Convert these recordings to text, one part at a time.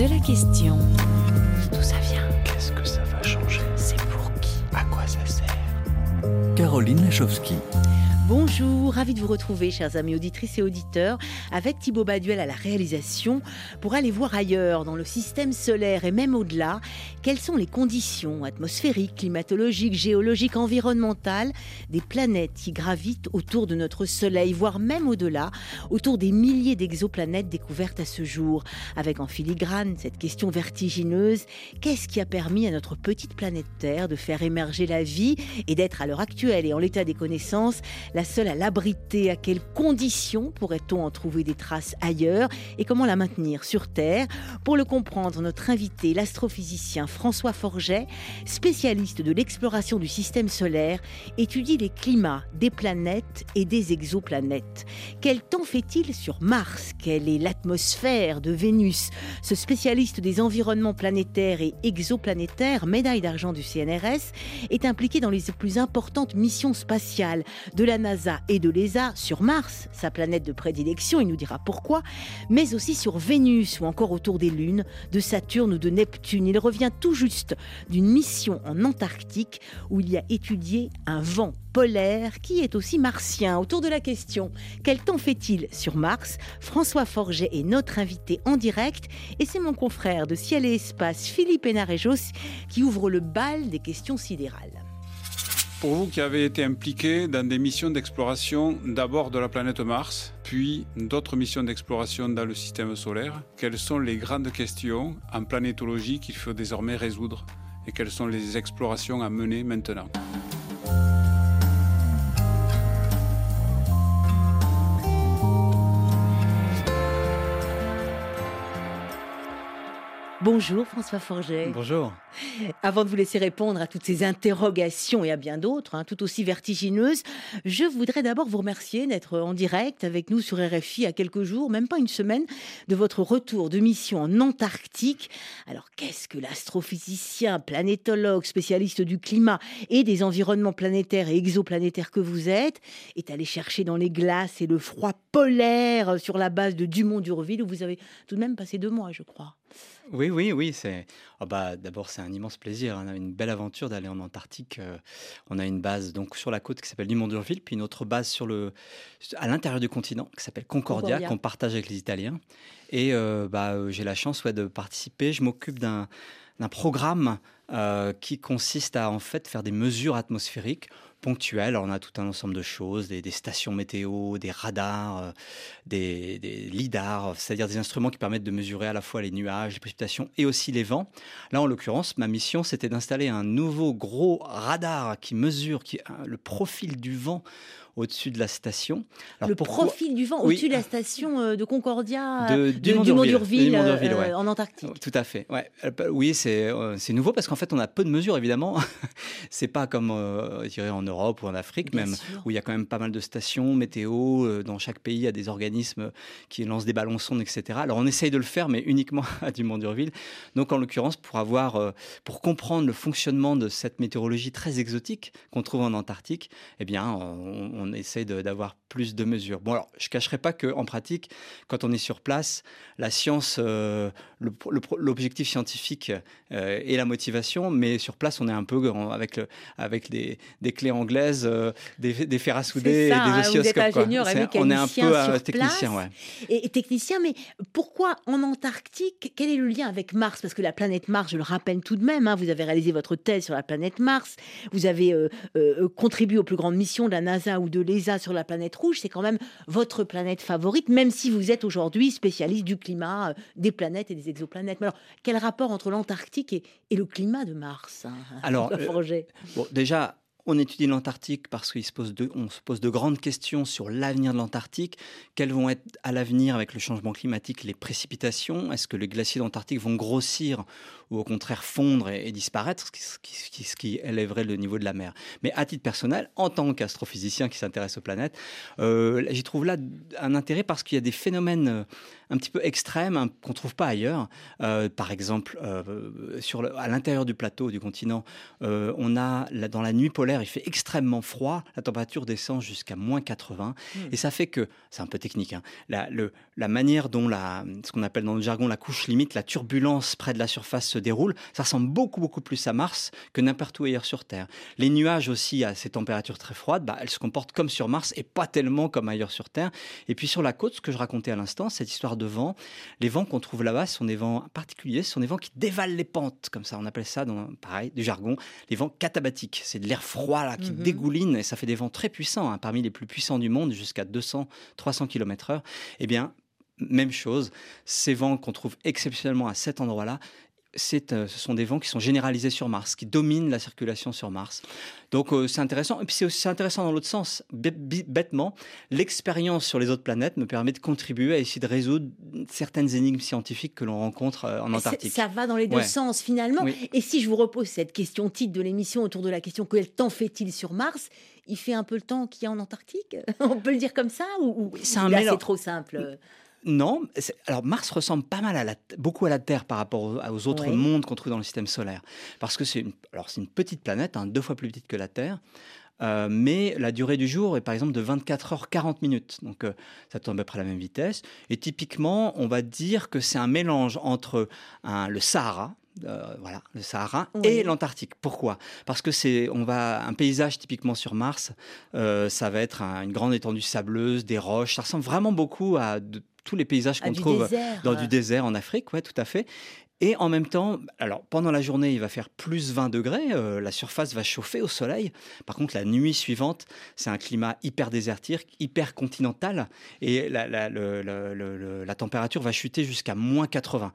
de la question. D'où ça vient? Qu'est-ce que ça va changer? C'est pour qui? À quoi ça sert? Caroline Lachowski. Bonjour, ravi de vous retrouver, chers amis auditrices et auditeurs, avec Thibaut Baduel à la réalisation, pour aller voir ailleurs, dans le système solaire et même au-delà, quelles sont les conditions atmosphériques, climatologiques, géologiques, environnementales des planètes qui gravitent autour de notre Soleil, voire même au-delà, autour des milliers d'exoplanètes découvertes à ce jour? Avec en filigrane cette question vertigineuse, qu'est-ce qui a permis à notre petite planète Terre de faire émerger la vie et d'être à l'heure actuelle et en l'état des connaissances la seule à l'abriter. À quelles conditions pourrait-on en trouver des traces ailleurs Et comment la maintenir sur Terre? Pour le comprendre, notre invité, l'astrophysicien François Forget, spécialiste de l'exploration du système solaire, étudie les climats des planètes et des exoplanètes. Quel temps fait-il sur Mars? Quelle est l'atmosphère de Vénus? Ce spécialiste des environnements planétaires et exoplanétaires, médaille d'argent du CNRS, est impliqué dans les plus importantes missions spatiales de la NASA et de l'ESA sur Mars, sa planète de prédilection, il nous dira pourquoi, mais aussi sur Vénus ou encore autour des lunes de Saturne ou de Neptune. Il revient tout juste d'une mission en Antarctique où il y a étudié un vent polaire qui est aussi martien. Autour de la question quel temps fait-il sur Mars? François Forget est notre invité en direct et c'est mon confrère de Ciel et Espace, Philippe Hénarejos, qui ouvre le bal des questions sidérales. Pour vous qui avez été impliqué dans des missions d'exploration d'abord de la planète Mars, puis d'autres missions d'exploration dans le système solaire, quelles sont les grandes questions en planétologie qu'il faut désormais résoudre et quelles sont les explorations à mener maintenant? Bonjour François Forget. Bonjour. Avant de vous laisser répondre à toutes ces interrogations et à bien d'autres, hein, tout aussi vertigineuses, je voudrais d'abord vous remercier d'être en direct avec nous sur RFI à quelques jours, même pas une semaine, de votre retour de mission en Antarctique. Alors qu'est-ce que l'astrophysicien, planétologue, spécialiste du climat et des environnements planétaires et exoplanétaires que vous êtes, est allé chercher dans les glaces et le froid polaire sur la base de Dumont-Durville où vous avez tout de même passé deux mois, je crois. Oui, oui, oui. C'est oh bah d'abord c'est un immense plaisir, hein, une belle aventure d'aller en Antarctique. Euh, on a une base donc sur la côte qui s'appelle Dumont-d'Urville, puis une autre base sur le à l'intérieur du continent qui s'appelle Concordia, qu'on partage avec les Italiens. Et euh, bah euh, j'ai la chance ouais, de participer. Je m'occupe d'un d'un programme qui consiste à en fait faire des mesures atmosphériques ponctuelles. on a tout un ensemble de choses, des, stations météo, des radars, euh, des, lidars, c'est-à-dire des instruments qui permettent de mesurer à la fois les nuages, les précipitations et aussi les vents. Là, en l'occurrence, ma mission, c'était d'installer un nouveau gros radar qui mesure qui, le profil du vent au-dessus de la station. le profil du vent au-dessus de la station euh, de Concordia, de, du Mont-d'Urville, euh, en Antarctique. Tout à fait. Ouais. Oui, c'est nouveau parce qu'en fait, on a peu de mesures, évidemment. c'est pas comme en Europe ou en Afrique même, où il y a quand même pas mal de stations météo. Euh, dans chaque pays, il y a des organismes qui lancent des ballons sondes, etc. Alors on essaye de le faire, mais uniquement à Dumont-Durville. Donc en l'occurrence, pour avoir, euh, pour comprendre le fonctionnement de cette météorologie très exotique qu'on trouve en Antarctique, eh bien, on, on essaye d'avoir plus de mesures. Bon, alors, je cacherai pas qu'en pratique, quand on est sur place, la science, euh, l'objectif scientifique et la motivation, mais sur place, on est un peu avec, le, avec des, des clés anglaise, euh, des, des fers à souder, des hein, oscilloscopes. on est un peu euh, technicien, ouais. Et, technicien, mais pourquoi en Antarctique Quel est le lien avec Mars? Parce que la planète Mars, je le rappelle tout de même, hein, vous avez réalisé votre thèse sur la planète Mars, vous avez euh, contribué aux plus grandes missions de la NASA ou de l'ESA sur la planète rouge. C'est quand même votre planète favorite, même si vous êtes aujourd'hui spécialiste du climat, des planètes et des exoplanètes. Mais alors, quel rapport entre l'Antarctique et, le climat de Mars hein, Alors, bon, déjà, on étudie l'Antarctique parce qu'on se, pose de, se pose de grandes questions sur l'avenir de l'Antarctique. Quelles vont être à l'avenir avec le changement climatique les précipitations? Est-ce que les glaciers d'Antarctique vont grossir ou au contraire fondre et, disparaître, ce qui, élèverait le niveau de la mer? Mais à titre personnel, en tant qu'astrophysicien qui s'intéresse aux planètes, euh, j'y trouve là un intérêt parce qu'il y a des phénomènes un petit peu extrêmes hein, qu'on trouve pas ailleurs. Euh, par exemple, euh, sur le- à l'intérieur du plateau du continent, euh, on a là, dans la nuit polaire, il fait extrêmement froid, la température descend jusqu'à moins 80, et ça fait que, c'est un peu technique, hein, la, le- la manière dont la, ce qu'on appelle dans le jargon la couche limite, la turbulence près de la surface se déroule, ça ressemble beaucoup beaucoup plus à Mars que n'importe où ailleurs sur Terre. Les nuages aussi à ces températures très froides, bah, elles se comportent comme sur Mars et pas tellement comme ailleurs sur Terre. Et puis sur la côte, ce que je racontais à l'instant, cette histoire de les vents qu'on trouve là-bas sont des vents particuliers, ce sont des vents qui dévalent les pentes, comme ça, on appelle ça, dans, pareil, du jargon, les vents catabatiques. C'est de l'air froid là qui Mhm. dégouline et ça fait des vents très puissants, hein, parmi les plus puissants du monde, jusqu'à 200, 300 km/h. Eh bien, même chose, ces vents qu'on trouve exceptionnellement à cet endroit-là, ce sont des vents qui sont généralisés sur Mars, qui dominent la circulation sur Mars. Donc euh, c'est intéressant. Et puis c'est aussi intéressant dans l'autre sens. Bêtement, l'expérience sur les autres planètes me permet de contribuer à essayer de résoudre certaines énigmes scientifiques que l'on rencontre euh, en Antarctique. Ça va dans les deux Ouais. sens finalement. Oui. Et si je vous repose cette question titre de l'émission autour de la question quel temps fait-il sur Mars? Il fait un peu le temps qu'il y a en Antarctique? On peut le dire comme ça ou, ou- c'est un là, mélange. c'est trop simple? Non, alors Mars ressemble pas mal à la, beaucoup à la Terre par rapport aux, aux autres mondes qu'on trouve dans le système solaire. Parce que c'est une, alors c'est une petite planète, hein, deux fois plus petite que la Terre. euh, mais la durée du jour est par exemple de 24 heures 40 minutes. Donc euh, ça tourne à peu près à la même vitesse. Et typiquement, on va dire que c'est un mélange entre un- le Sahara, euh, voilà, le Sahara Oui. et l'Antarctique. Pourquoi? Parce que c'est, on va un paysage typiquement sur Mars, euh, ça va être un- une grande étendue sableuse, des roches. Ça ressemble vraiment beaucoup à de- tous les paysages Ah, qu'on trouve désert. dans du désert en Afrique, ouais, tout à fait. Et en même temps, alors pendant la journée, il va faire plus 20 degrés, euh, la surface va chauffer au soleil. Par contre, la nuit suivante, c'est un climat hyper désertique, hyper continental, et la, la- le- le- le- le- la température va chuter jusqu'à moins 80.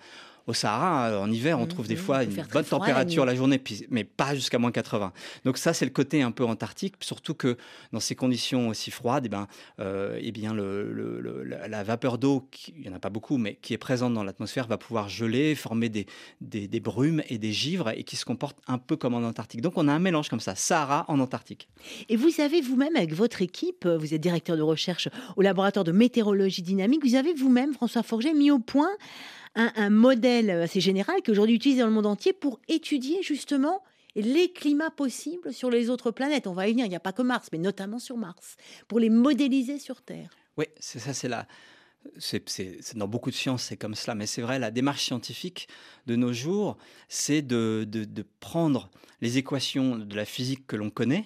Au Sahara, euh, en hiver, on trouve des Mhm, fois une bonne froid la température la journée, puis- mais pas jusqu'à moins 80. Donc ça, c'est le côté un peu antarctique, surtout que dans ces conditions aussi froides, eh ben, euh, eh bien le, le- le- la, vapeur d'eau, il n'y en a pas beaucoup, mais qui est présente dans l'atmosphère, va pouvoir geler, former des, des, des brumes et des givres, et qui se comportent un peu comme en Antarctique. Donc on a un mélange comme ça, Sahara en Antarctique. Et vous avez vous-même, avec votre équipe, vous êtes directeur de recherche au laboratoire de météorologie dynamique, vous avez vous-même, François Forget, mis au point un, modèle assez général qui aujourd'hui dans le monde entier pour étudier justement les climats possibles sur les autres planètes. On va y venir, il n'y a pas que Mars, mais notamment sur Mars, pour les modéliser sur Terre. Oui, c'est ça, c'est la. C'est- dans beaucoup de sciences, c'est comme cela, mais c'est vrai, la démarche scientifique de nos jours, c'est de, de- de prendre les équations de la physique que l'on connaît,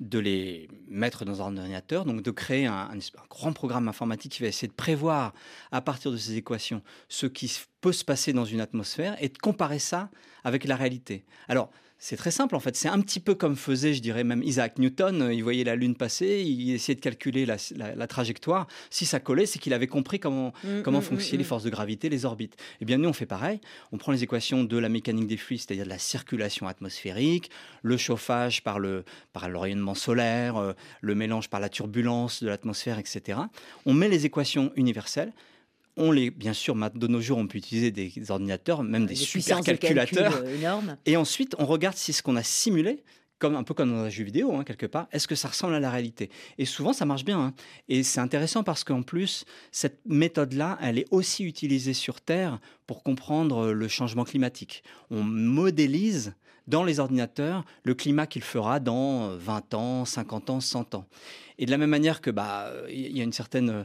de les mettre dans un ordinateur, donc de créer un, grand programme informatique qui va essayer de prévoir à partir de ces équations ce qui peut se passer dans une atmosphère et de comparer ça avec la réalité. Alors, c'est très simple en fait. C'est un petit peu comme faisait, je dirais même Isaac Newton. Il voyait la Lune passer, il essayait de calculer la, la- la trajectoire. Si ça collait, c'est qu'il avait compris comment, Mm, comment mm, fonctionnaient mm, les mm. forces de gravité, les orbites. Eh bien, nous, on fait pareil. On prend les équations de la mécanique des fluides, c'est-à-dire de la circulation atmosphérique, le chauffage par le, par le rayonnement solaire, euh, le mélange par la turbulence de l'atmosphère, etc. On met les équations universelles. On les, bien sûr, de nos jours, on peut utiliser des ordinateurs, même des, super puissances de calcul, euh. Et ensuite, on regarde si ce qu'on a simulé, comme un peu comme dans un jeu vidéo, hein, quelque part, est-ce que ça ressemble à la réalité Et souvent, ça marche bien. hein. Et c'est intéressant parce qu'en plus, cette méthode-là, elle est aussi utilisée sur Terre pour comprendre le changement climatique. On modélise dans les ordinateurs le climat qu'il fera dans 20 ans, 50 ans, 100 ans. Et de la même manière que bah il y a une certaine euh,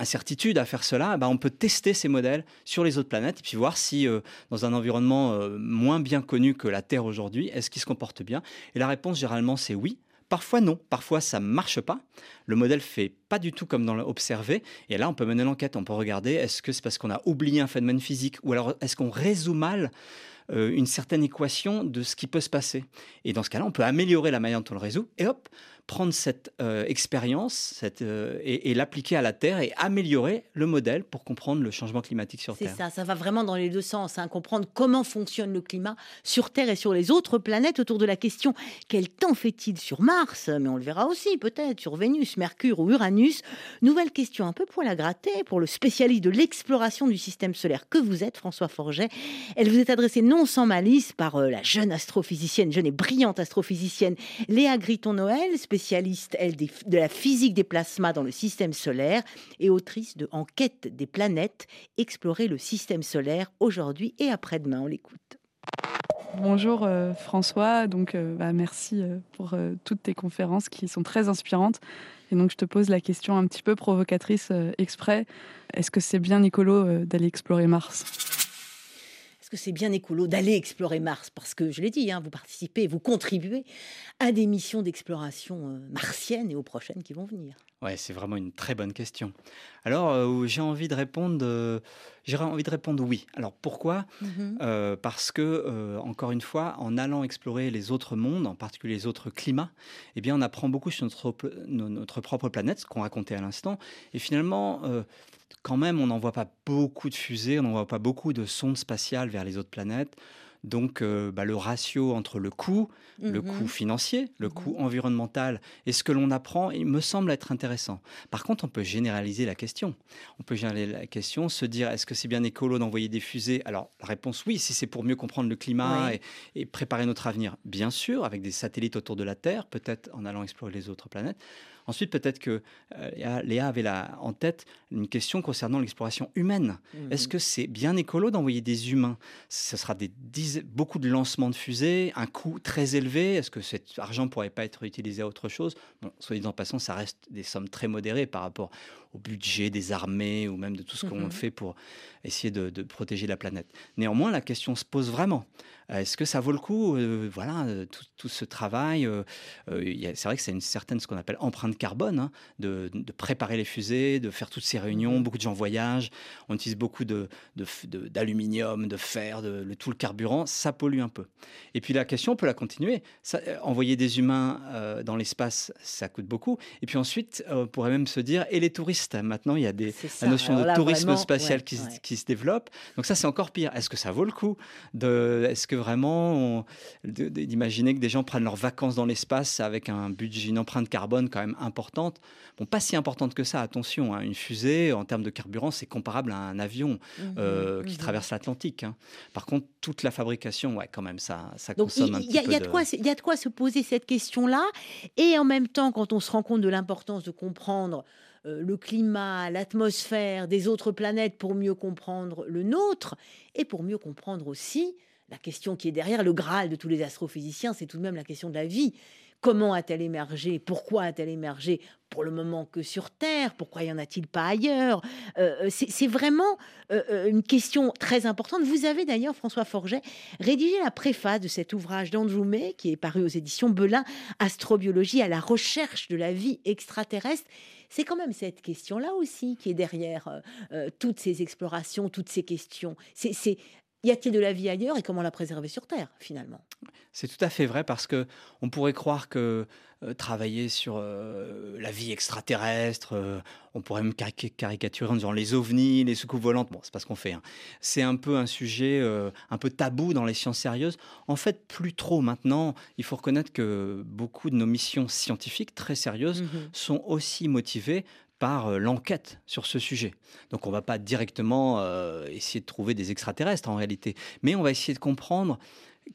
incertitude à faire cela, bah, on peut tester ces modèles sur les autres planètes et puis voir si euh, dans un environnement euh, moins bien connu que la Terre aujourd'hui, est-ce qu'il se comporte bien? Et la réponse généralement c'est oui. Parfois non, parfois ça marche pas. Le modèle fait pas du tout comme dans l'observé. Et là, on peut mener l'enquête, on peut regarder est-ce que c'est parce qu'on a oublié un phénomène physique ou alors est-ce qu'on résout mal euh, une certaine équation de ce qui peut se passer? Et dans ce cas-là, on peut améliorer la manière dont on le résout et hop, prendre cette euh, expérience cette, euh, et, et l'appliquer à la Terre et améliorer le modèle pour comprendre le changement climatique sur C'est Terre. ça, ça va vraiment dans les deux sens, hein, comprendre comment fonctionne le climat sur Terre et sur les autres planètes autour de la question quel temps fait-il sur Mars? Mais on le verra aussi peut-être sur Vénus, Mercure ou Uranus. Nouvelle question un peu pour la gratter, pour le spécialiste de l'exploration du système solaire que vous êtes, François Forget. Elle vous est adressée non sans malice par euh, la jeune astrophysicienne, jeune et brillante astrophysicienne Léa Griton-Noël, spécialiste spécialiste, elle, de la physique des plasmas dans le système solaire et autrice de Enquête des planètes, explorer le système solaire aujourd'hui et après-demain. On l'écoute. Bonjour euh, François, donc euh, bah, merci euh, pour toutes tes conférences qui sont très inspirantes. Et donc je te pose la question un petit peu provocatrice exprès. Est-ce que c'est bien écolo d'aller explorer Mars? Que c'est bien écolo d'aller explorer Mars Parce que, je l'ai dit, hein, vous participez, vous contribuez à des missions d'exploration euh, martiennes et aux prochaines qui vont venir. Ouais, c'est vraiment une très bonne question. Alors, euh, j'ai envie de répondre, euh, j'ai envie de répondre oui. Alors pourquoi? Euh, Parce que, euh, encore une fois, en allant explorer les autres mondes, en particulier les autres climats, eh bien, on apprend beaucoup sur notre, propre planète, ce qu'on racontait à l'instant. Et finalement, quand même, on n'envoie pas beaucoup de fusées, on n'envoie pas beaucoup de sondes spatiales vers les autres planètes. Donc, euh, bah, le ratio entre le coût, le Mhm. coût financier, le Mhm. coût environnemental et ce que l'on apprend, il me semble être intéressant. Par contre, on peut généraliser la question. On peut généraliser la question, se dire est-ce que c'est bien écolo d'envoyer des fusées? Alors, la réponse oui, si c'est pour mieux comprendre le climat Oui. et, et préparer notre avenir, bien sûr, avec des satellites autour de la Terre, peut-être en allant explorer les autres planètes. Ensuite, peut-être que euh, Léa- avait en tête une question concernant l'exploration humaine. Mhm. Est-ce que c'est bien écolo d'envoyer des humains? Ce sera des dizaines- beaucoup de lancements de fusées, un coût très élevé. Est-ce que cet argent pourrait pas être utilisé à autre chose? Bon, soit dit en passant, ça reste des sommes très modérées par rapport au budget des armées ou même de tout ce qu'on Mhm. fait pour essayer de, de protéger la planète. Néanmoins, la question se pose vraiment. Est-ce que ça vaut le coup euh, Voilà, euh, tout, tout ce travail. euh, c'est vrai que c'est une certaine ce qu'on appelle empreinte carbone, hein, de, de préparer les fusées, de faire toutes ces réunions. Mhm. Beaucoup de gens voyagent. On utilise beaucoup de, de de- d'aluminium, de, fer, de, le- tout le carburant. Ça pollue un peu. Et puis la question, on peut la continuer. Ça, envoyer des humains euh, dans l'espace, ça coûte beaucoup. Et puis ensuite, on pourrait même se dire, et les touristes Maintenant, il y a des, ça. la notion de tourisme vraiment, spatial ouais, qui, ouais. qui se développe. Donc ça, c'est encore pire. Est-ce que ça vaut le coup de, Est-ce que vraiment, on- d'imaginer que des gens prennent leurs vacances dans l'espace avec un budget, une empreinte carbone quand même importante Bon, pas si importante que ça, attention. hein. Une fusée, en termes de carburant, c'est comparable à un avion Mhm, euh, qui mhm. traverse l'Atlantique. hein. Par contre, toute la fabrication, ouais, quand même, ça, ça Donc, consomme il un petit y, a- peu y de... il y a de quoi se poser cette question-là. Et en même temps, quand on se rend compte de l'importance de comprendre euh, le climat, l'atmosphère des autres planètes pour mieux comprendre le nôtre, et pour mieux comprendre aussi la question qui est derrière le Graal de tous les astrophysiciens, c'est tout de même la question de la vie. Comment a-t-elle émergé? Pourquoi a-t-elle émergé? Pour le moment que sur Terre Pourquoi y en a-t-il pas ailleurs? Euh, C'est c'est vraiment euh, euh, une question très importante. Vous avez d'ailleurs, François Forget, rédigé la préface de cet ouvrage d'Andrew May, qui est paru aux éditions Belin, Astrobiologie à la recherche de la vie extraterrestre. C'est quand même cette question-là aussi qui est derrière euh, euh, toutes ces explorations, toutes ces questions. C'est- y a-t-il de la vie ailleurs et comment la préserver sur Terre, finalement? C'est tout à fait vrai parce que on pourrait croire que euh, travailler sur euh, la vie extraterrestre, euh, on pourrait même cari- caricaturer en disant les ovnis, les soucoupes volantes. Bon, c'est pas ce qu'on fait. hein. C'est un peu un sujet un peu tabou dans les sciences sérieuses. En fait, plus trop maintenant. Il faut reconnaître que beaucoup de nos missions scientifiques très sérieuses sont aussi motivés par euh, l'enquête sur ce sujet. Donc on va pas directement euh, essayer de trouver des extraterrestres en réalité, mais on va essayer de comprendre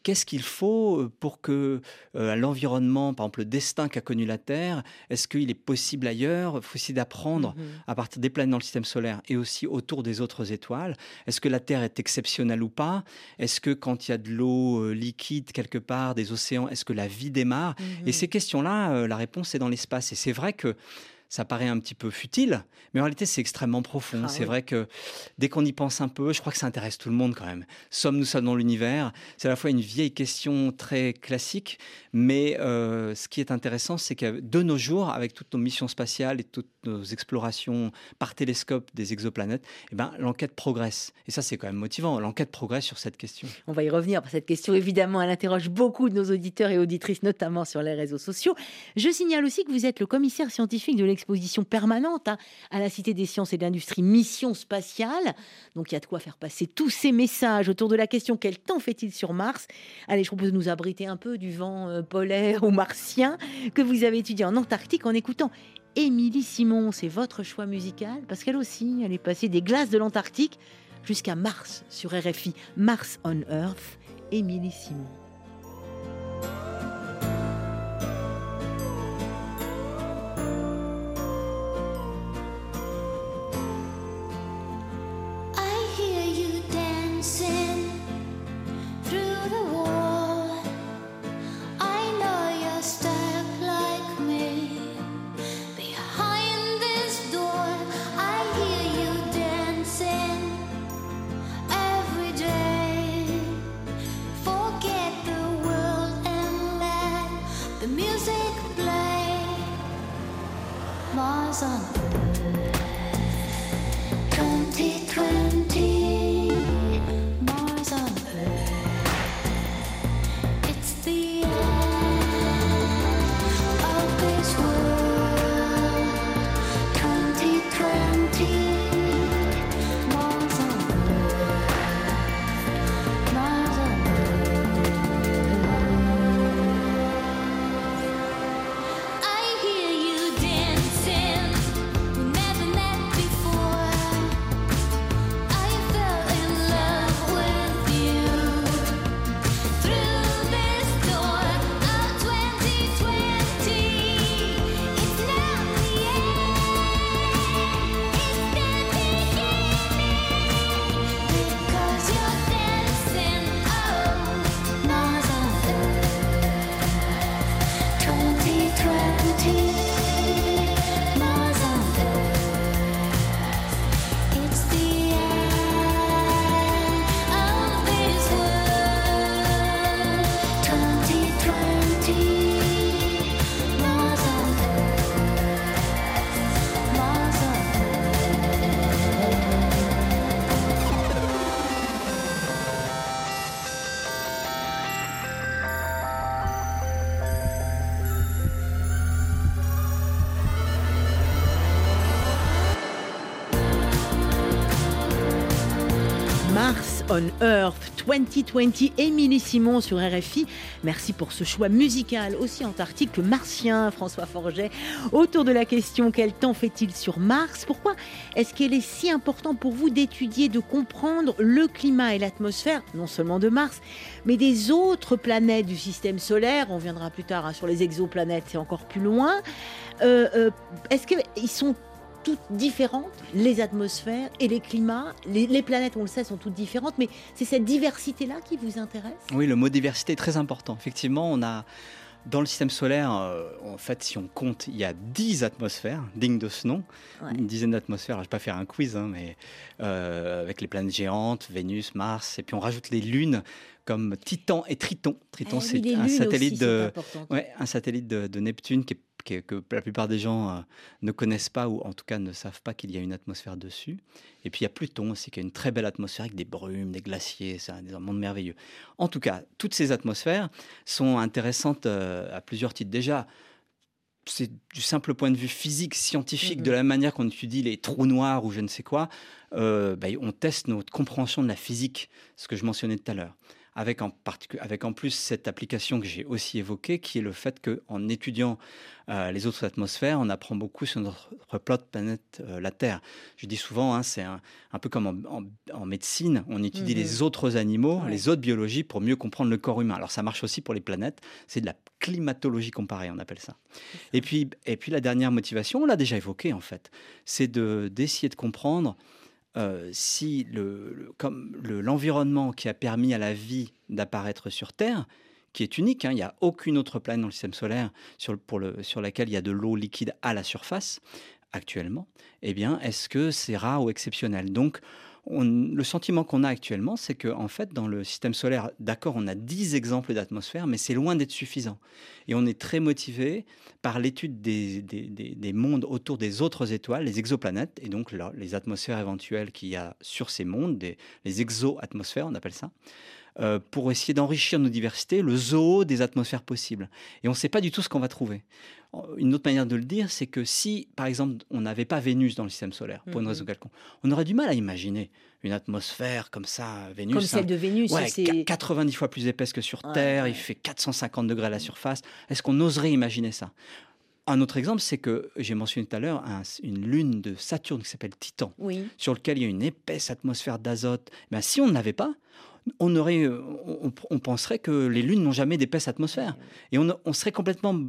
qu'est-ce qu'il faut euh, pour que euh, l'environnement, par exemple le destin qu'a connu la Terre, est-ce qu'il est possible ailleurs? Il faut essayer d'apprendre Mhm. à partir des planètes dans le système solaire et aussi autour des autres étoiles. Est-ce que la Terre est exceptionnelle ou pas? Est-ce que quand il y a de l'eau euh, liquide quelque part, des océans, est-ce que la vie démarre? Mhm. et ces questions-là, euh, la réponse est dans l'espace. Et c'est vrai que ça paraît un petit peu futile, mais en réalité, c'est extrêmement profond. Ah c'est oui. vrai que dès qu'on y pense un peu, je crois que ça intéresse tout le monde quand même. Sommes-nous seuls dans l'univers? C'est à la fois une vieille question très classique, mais euh, ce qui est intéressant, c'est que de nos jours, avec toutes nos missions spatiales et toutes nos explorations par télescope des exoplanètes, eh ben, l'enquête progresse. Et ça, c'est quand même motivant. L'enquête progresse sur cette question. On va y revenir cette question, évidemment, elle interroge beaucoup de nos auditeurs et auditrices, notamment sur les réseaux sociaux. Je signale aussi que vous êtes le commissaire scientifique de l'exposition permanente hein, à la Cité des sciences et de l'industrie Mission Spatiale. Donc il y a de quoi faire passer tous ces messages autour de la question quel temps fait-il sur Mars? Allez, je propose de nous abriter un peu du vent euh, polaire ou martien que vous avez étudié en Antarctique en écoutant Émilie Simon. C'est votre choix musical parce qu'elle aussi, elle est passée des glaces de l'Antarctique jusqu'à Mars sur RFI, Mars on Earth, Émilie Simon. Mars on Earth 2020 on Earth 2020, Émilie Simon sur RFI. Merci pour ce choix musical aussi antarctique que martien, François Forget. Autour de la question quel temps fait-il sur Mars? Pourquoi est-ce qu'il est si important pour vous d'étudier, de comprendre le climat et l'atmosphère, non seulement de Mars, mais des autres planètes du système solaire? On viendra plus tard hein, sur les exoplanètes, c'est encore plus loin. Euh, euh, est-ce qu'ils sont toutes différentes, les atmosphères et les climats. Les, planètes, on le sait, sont toutes différentes, mais c'est cette diversité-là qui vous intéresse? Oui, le mot diversité est très important. Effectivement, on a dans le système solaire, euh, en fait, si on compte, il y a 10 atmosphères, dignes de ce nom, une dizaine d'atmosphères. Je ne vais pas faire un quiz, hein, mais euh, avec les planètes géantes, Vénus, Mars, et puis on rajoute les lunes comme Titan et Triton. Triton, eh c'est un, satellite de, un satellite de Neptune qui est que, la plupart des gens euh, ne connaissent pas ou en tout cas ne savent pas qu'il y a une atmosphère dessus. Et puis il y a Pluton aussi qui a une très belle atmosphère avec des brumes, des glaciers, c'est un, monde merveilleux. En tout cas, toutes ces atmosphères sont intéressantes euh, à plusieurs titres. Déjà, c'est du simple point de vue physique, scientifique, de la manière qu'on étudie les trous noirs ou je ne sais quoi, euh, bah, on teste notre compréhension de la physique, ce que je mentionnais tout à l'heure avec en, avec en plus cette application que j'ai aussi évoquée, qui est le fait qu'en étudiant euh, les autres atmosphères, on apprend beaucoup sur notre, notre planète, euh, la Terre. Je dis souvent, hein, c'est un, peu comme en, médecine, on étudie les mhm. autres animaux, les autres biologies pour mieux comprendre le corps humain. Alors ça marche aussi pour les planètes, c'est de la climatologie comparée, on appelle ça. Et puis, et puis la dernière motivation, on l'a déjà évoqué en fait, c'est d'essayer de comprendre euh, si le, comme l'environnement qui a permis à la vie d'apparaître sur Terre, qui est unique, hein, il n'y a aucune autre planète dans le système solaire sur, pour le, sur laquelle il y a de l'eau liquide à la surface actuellement, eh bien, est-ce que c'est rare ou exceptionnel? Donc, le sentiment qu'on a actuellement, c'est qu'en en fait, dans le système solaire, d'accord, on a 10 exemples d'atmosphère, mais c'est loin d'être suffisant. Et on est très motivé par l'étude des, des, mondes autour des autres étoiles, les exoplanètes, et donc les atmosphères éventuelles qu'il y a sur ces mondes, les exo-atmosphères, on appelle ça. Euh, pour essayer d'enrichir nos diversités, le zoo des atmosphères possibles. Et on ne sait pas du tout ce qu'on va trouver. Une autre manière de le dire, c'est que si, par exemple, on n'avait pas Vénus dans le système solaire, pour une mhm. raison quelconque, on aurait du mal à imaginer une atmosphère comme ça, Vénus. Comme celle de Vénus. Ouais, 90 fois plus épaisse que sur Terre, il fait 450 degrés à la surface. Est-ce qu'on oserait imaginer ça? Un autre exemple, c'est que j'ai mentionné tout à l'heure une lune de Saturne qui s'appelle Titan, sur lequel il y a une épaisse atmosphère d'azote. Ben, si on ne l'avait pas, on, aurait, euh, on, penserait que les lunes n'ont jamais d'épaisse atmosphère. Et on, serait complètement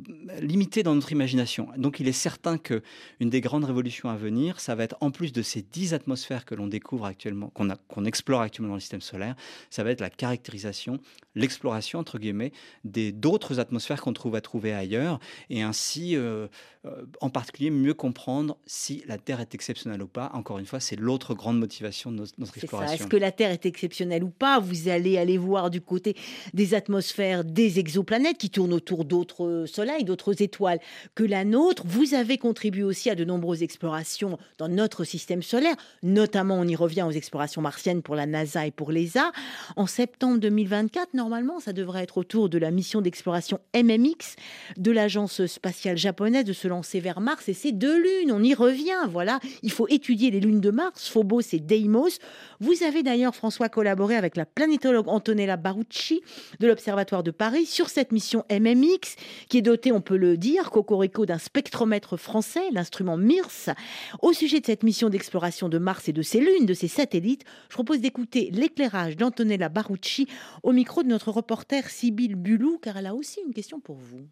limité dans notre imagination. Donc il est certain qu'une des grandes révolutions à venir, ça va être en plus de ces dix atmosphères que l'on découvre actuellement, qu'on explore actuellement dans le système solaire, ça va être la caractérisation, l'exploration, entre guillemets, des d'autres atmosphères qu'on trouve à trouver ailleurs. Et ainsi, euh, euh, en particulier, mieux comprendre si la Terre est exceptionnelle ou pas. Encore une fois, c'est l'autre grande motivation de notre, exploration. Est-ce que la Terre est exceptionnelle ou pas? Vous allez aller voir du côté des atmosphères des exoplanètes qui tournent autour d'autres soleils, d'autres étoiles que la nôtre. Vous avez contribué aussi à de nombreuses explorations dans notre système solaire, notamment on y revient aux explorations martiennes pour la NASA et pour l'ESA. En septembre 2024, normalement, ça devrait être autour de la mission d'exploration MMX de l'agence spatiale japonaise de se lancer vers Mars et ces deux lunes. On y revient, voilà. Il faut étudier les lunes de Mars, Phobos et Deimos. Vous avez d'ailleurs, François, collaboré avec la planétologue Antonella Barucci de l'Observatoire de Paris sur cette mission MMX, qui est dotée, on peut le dire, cocorico d'un spectromètre français, l'instrument MIRS. Au sujet de cette mission d'exploration de Mars et de ses lunes, de ses satellites, je propose d'écouter l'éclairage d'Antonella Barucci au micro de notre reporter Sybille Bulou, car elle a aussi une question pour vous.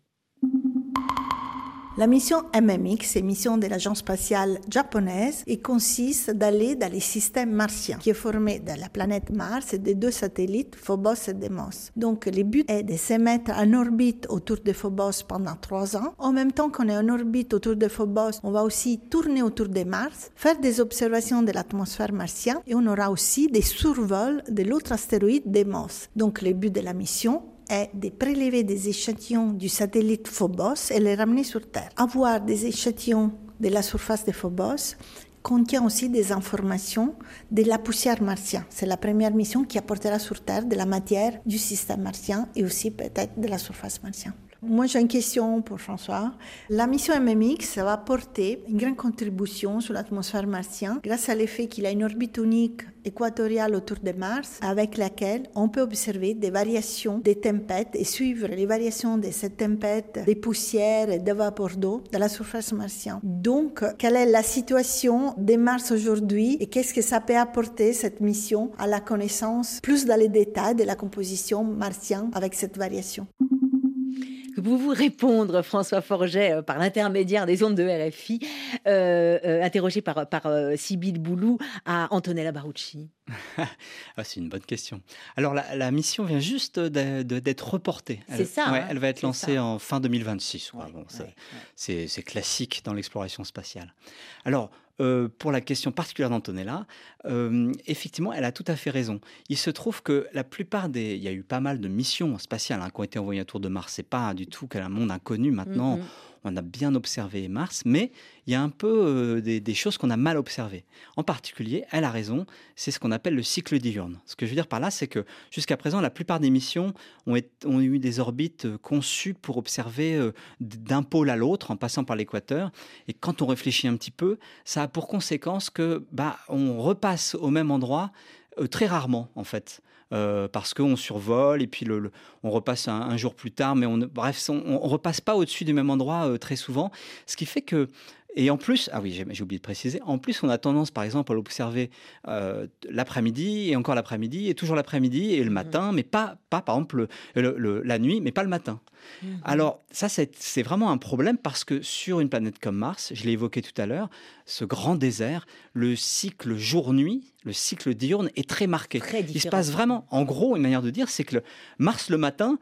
La mission MMX est mission de l'agence spatiale japonaise et consiste d'aller dans les systèmes martiens, qui est formé de la planète Mars et des deux satellites Phobos et Deimos. Donc, le but est de se mettre en orbite autour de Phobos pendant trois ans. En même temps qu'on est en orbite autour de Phobos, on va aussi tourner autour de Mars, faire des observations de l'atmosphère martienne et on aura aussi des survols de l'autre astéroïde Deimos. Donc, le but de la mission est de prélever des échantillons du satellite Phobos et les ramener sur Terre. Avoir des échantillons de la surface de Phobos contient aussi des informations de la poussière martienne. C'est la première mission qui apportera sur Terre de la matière du système martien et aussi peut-être de la surface martienne. Moi, j'ai une question pour François. La mission MMX va apporter une grande contribution sur l'atmosphère martienne grâce à l'effet qu'il a une orbite unique équatoriale autour de Mars avec laquelle on peut observer des variations des tempêtes et suivre les variations de ces tempêtes, des poussières et des vapeurs d'eau de la surface martienne. Donc, quelle est la situation de Mars aujourd'hui et qu'est-ce que ça peut apporter cette mission à la connaissance plus dans les détails de la composition martienne avec cette variation? Que vous vous répondre, François Forget, euh, par l'intermédiaire des ondes de RFI, euh, euh, interrogé par, par Sybille Boulou à Antonella Barucci ah, C'est une bonne question. Alors, la, mission vient juste d'être reportée. C'est ça. Hein, elle va être lancée en fin 2026. c'est classique dans l'exploration spatiale. Alors, euh, pour la question particulière d'Antonella, euh, effectivement, elle a tout à fait raison. Il se trouve que la plupart des... Il y a eu pas mal de missions spatiales hein, qui ont été envoyées autour de Mars. C'est pas du tout qu'un monde inconnu maintenant. Mm-hmm on a bien observé Mars, mais il y a un peu euh, des, choses qu'on a mal observées. En particulier, elle a raison, c'est ce qu'on appelle le cycle diurne. Ce que je veux dire par là, c'est que jusqu'à présent, la plupart des missions ont, eu des orbites euh, conçues pour observer euh, d'un pôle à l'autre en passant par l'équateur. Et quand on réfléchit un petit peu, ça a pour conséquence que bah, on repasse au même endroit très rarement, en fait. Euh, parce qu'on survole et puis on repasse un, jour plus tard, mais on, bref, on, ne repasse pas au-dessus du même endroit euh, très souvent, ce qui fait que et en plus, ah oui, j'ai oublié de préciser, en plus, on a tendance, par exemple, à l'observer euh, l'après-midi et encore l'après-midi et toujours l'après-midi et le mmh matin, mais pas, pas par exemple, la nuit, mais pas le matin. Mmh Alors, ça, c'est vraiment un problème parce que sur une planète comme Mars, je l'ai évoqué tout à l'heure, ce grand désert, le cycle jour-nuit, le cycle diurne est très marqué. Il se passe vraiment, en gros, une manière de dire, c'est que Mars le matin,